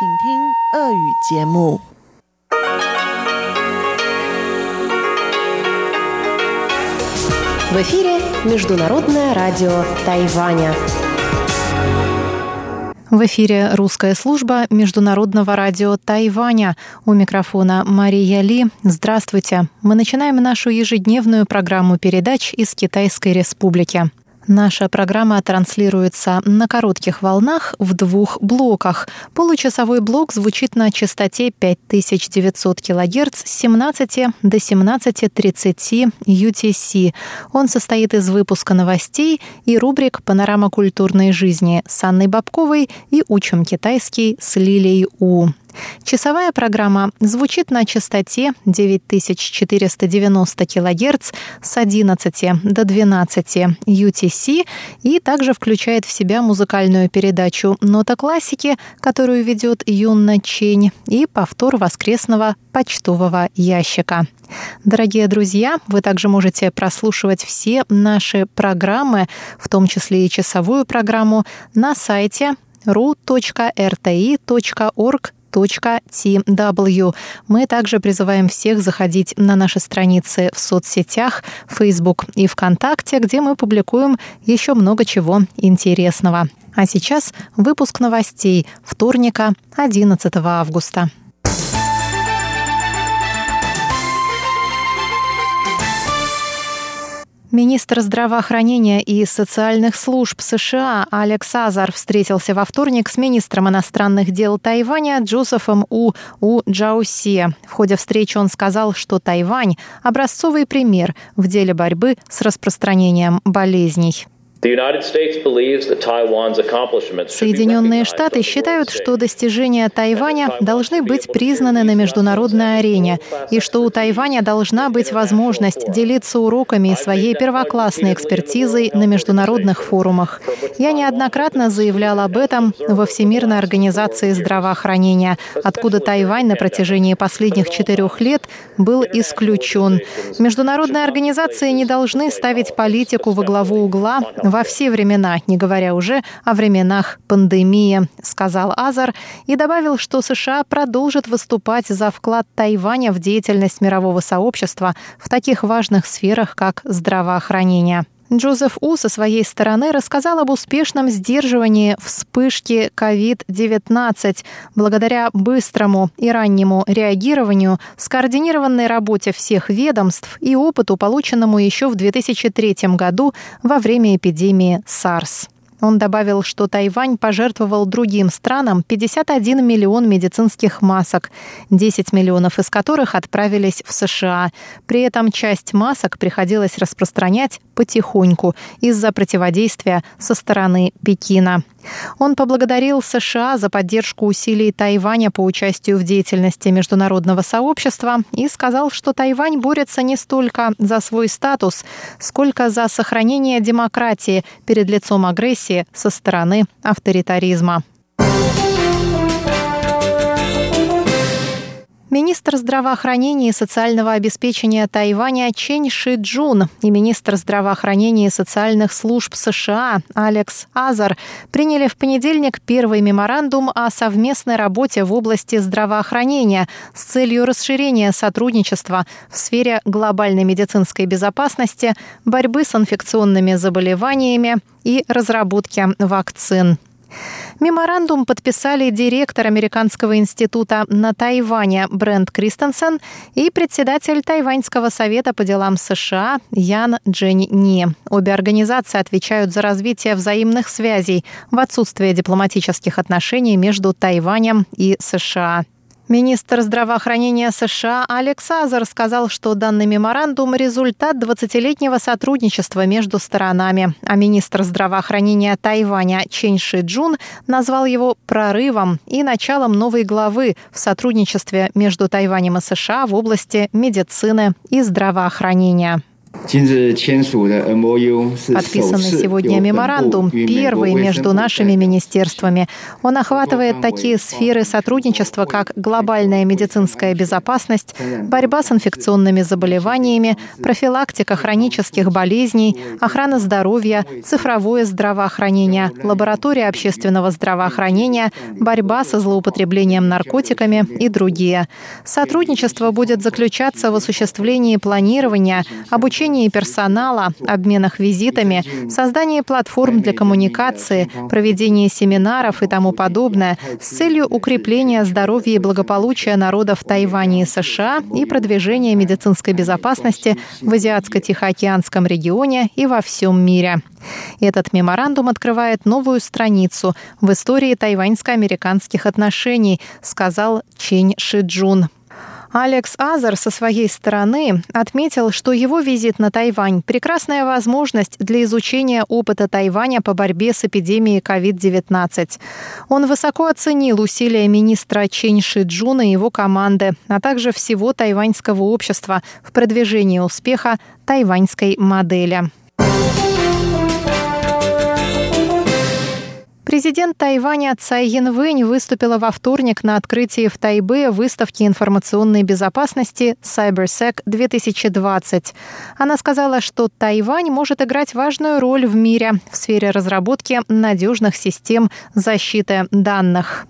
В эфире Международное радио Тайваня. В эфире русская служба Международного радио Тайваня. У микрофона Мария Ли. Здравствуйте. Мы начинаем нашу ежедневную программу передач из Китайской Республики. Наша программа транслируется на коротких волнах в двух блоках. Получасовой блок звучит на частоте 5900 кГц с 17 до 17.30 UTC. Он состоит из выпуска новостей и рубрик «Панорама культурной жизни» с Анной Бабковой и «Учим китайский» с Лилией У. Часовая программа звучит на частоте 9490 кГц с 11 до 12 UTC и также включает в себя музыкальную передачу «Нота классики», которую ведет Юнна Чень, и повтор воскресного почтового ящика. Дорогие друзья, вы также можете прослушивать все наши программы, в том числе и часовую программу, на сайте ru.rti.org tw. Мы также призываем всех заходить на наши страницы в соцсетях, Facebook и ВКонтакте, где мы публикуем еще много чего интересного. А сейчас выпуск новостей вторника, 11 августа. Министр здравоохранения и социальных служб США Алекс Азар встретился во вторник с министром иностранных дел Тайваня Джозефом У. У Джауси. В ходе встречи он сказал, что Тайвань – образцовый пример в деле борьбы с распространением болезней. Соединенные Штаты считают, что достижения Тайваня должны быть признаны на международной арене, и что у Тайваня должна быть возможность делиться уроками своей первоклассной экспертизой на международных форумах. Я неоднократно заявлял об этом во Всемирной организации здравоохранения, откуда Тайвань на протяжении последних четырех лет был исключен. Международные организации не должны ставить политику во главу угла во все времена, не говоря уже о временах пандемии, сказал Азар и добавил, что США продолжат выступать за вклад Тайваня в деятельность мирового сообщества в таких важных сферах, как здравоохранение. Джозеф У со своей стороны рассказал об успешном сдерживании вспышки COVID-19 благодаря быстрому и раннему реагированию, скоординированной работе всех ведомств и опыту, полученному еще в 2003 году во время эпидемии SARS. Он добавил, что Тайвань пожертвовал другим странам 51 миллион медицинских масок, 10 миллионов из которых отправились в США. При этом часть масок приходилось распространять потихоньку из-за противодействия со стороны Пекина. Он поблагодарил США за поддержку усилий Тайваня по участию в деятельности международного сообщества и сказал, что Тайвань борется не столько за свой статус, сколько за сохранение демократии перед лицом агрессии со стороны авторитаризма. Министр здравоохранения и социального обеспечения Тайваня Чен Ши Джун и министр здравоохранения и социальных служб США Алекс Азар приняли в понедельник первый меморандум о совместной работе в области здравоохранения с целью расширения сотрудничества в сфере глобальной медицинской безопасности, борьбы с инфекционными заболеваниями и разработки вакцин. Меморандум подписали директор Американского института на Тайване Брент Кристенсен и председатель Тайваньского совета по делам США Ян Джень Ни. Обе организации отвечают за развитие взаимных связей в отсутствие дипломатических отношений между Тайванем и США. Министр здравоохранения США Алекс Азар сказал, что данный меморандум – результат 20-летнего сотрудничества между сторонами, а министр здравоохранения Тайваня Чен Ши Джун назвал его прорывом и началом новой главы в сотрудничестве между Тайванем и США в области медицины и здравоохранения. Подписанный сегодня меморандум, первый между нашими министерствами. Он охватывает такие сферы сотрудничества, как глобальная медицинская безопасность, борьба с инфекционными заболеваниями, профилактика хронических болезней, охрана здоровья, цифровое здравоохранение, лаборатория общественного здравоохранения, борьба со злоупотреблением наркотиками и другие. Сотрудничество будет заключаться в осуществлении планирования, обучения обучении персонала, обменах визитами, создании платформ для коммуникации, проведении семинаров и тому подобное с целью укрепления здоровья и благополучия народов Тайваня и США и продвижения медицинской безопасности в Азиатско-Тихоокеанском регионе и во всем мире. Этот меморандум открывает новую страницу в истории тайваньско-американских отношений, сказал Чень Шиджун. Алекс Азар со своей стороны отметил, что его визит на Тайвань – прекрасная возможность для изучения опыта Тайваня по борьбе с эпидемией COVID-19. Он высоко оценил усилия министра Чень Ши Джуна и его команды, а также всего тайваньского общества в продвижении успеха тайваньской модели. Президент Тайваня Цай Янвэнь выступила во вторник на открытии в Тайбе выставки информационной безопасности CyberSec 2020. Она сказала, что Тайвань может играть важную роль в мире в сфере разработки надежных систем защиты данных.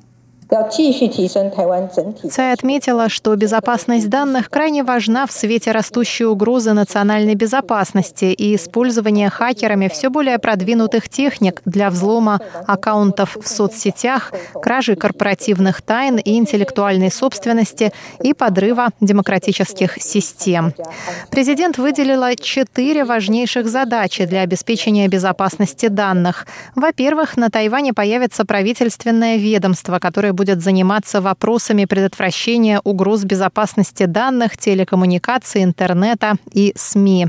Цай отметила, что безопасность данных крайне важна в свете растущей угрозы национальной безопасности и использования хакерами все более продвинутых техник для взлома аккаунтов в соцсетях, кражи корпоративных тайн и интеллектуальной собственности и подрыва демократических систем. Президент выделила четыре важнейших задачи для обеспечения безопасности данных. Во-первых, на Тайване появится правительственное ведомство, которое будет заниматься вопросами предотвращения угроз безопасности данных, телекоммуникаций, интернета и СМИ.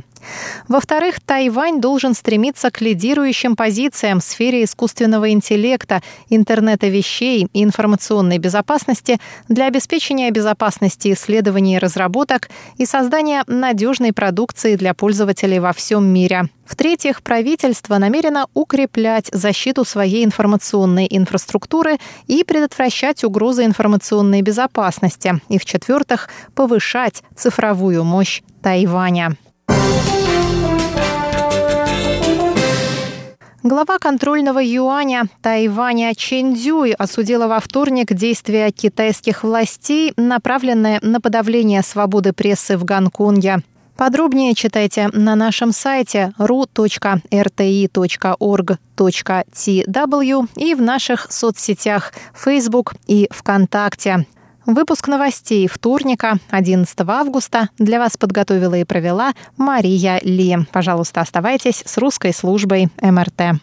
Во-вторых, Тайвань должен стремиться к лидирующим позициям в сфере искусственного интеллекта, интернета вещей и информационной безопасности для обеспечения безопасности исследований и разработок и создания надежной продукции для пользователей во всем мире. В-третьих, правительство намерено укреплять защиту своей информационной инфраструктуры и предотвращать угрозы информационной безопасности. И в-четвертых, повышать цифровую мощь Тайваня. Глава контрольного юаня Тайваня Чен Дюй осудила во вторник действия китайских властей, направленные на подавление свободы прессы в Гонконге. Подробнее читайте на нашем сайте ru.rti.org.tw и в наших соцсетях Facebook и ВКонтакте. Выпуск новостей вторника, 11 августа, для вас подготовила и провела Мария Ли. Пожалуйста, оставайтесь с русской службой МРТ.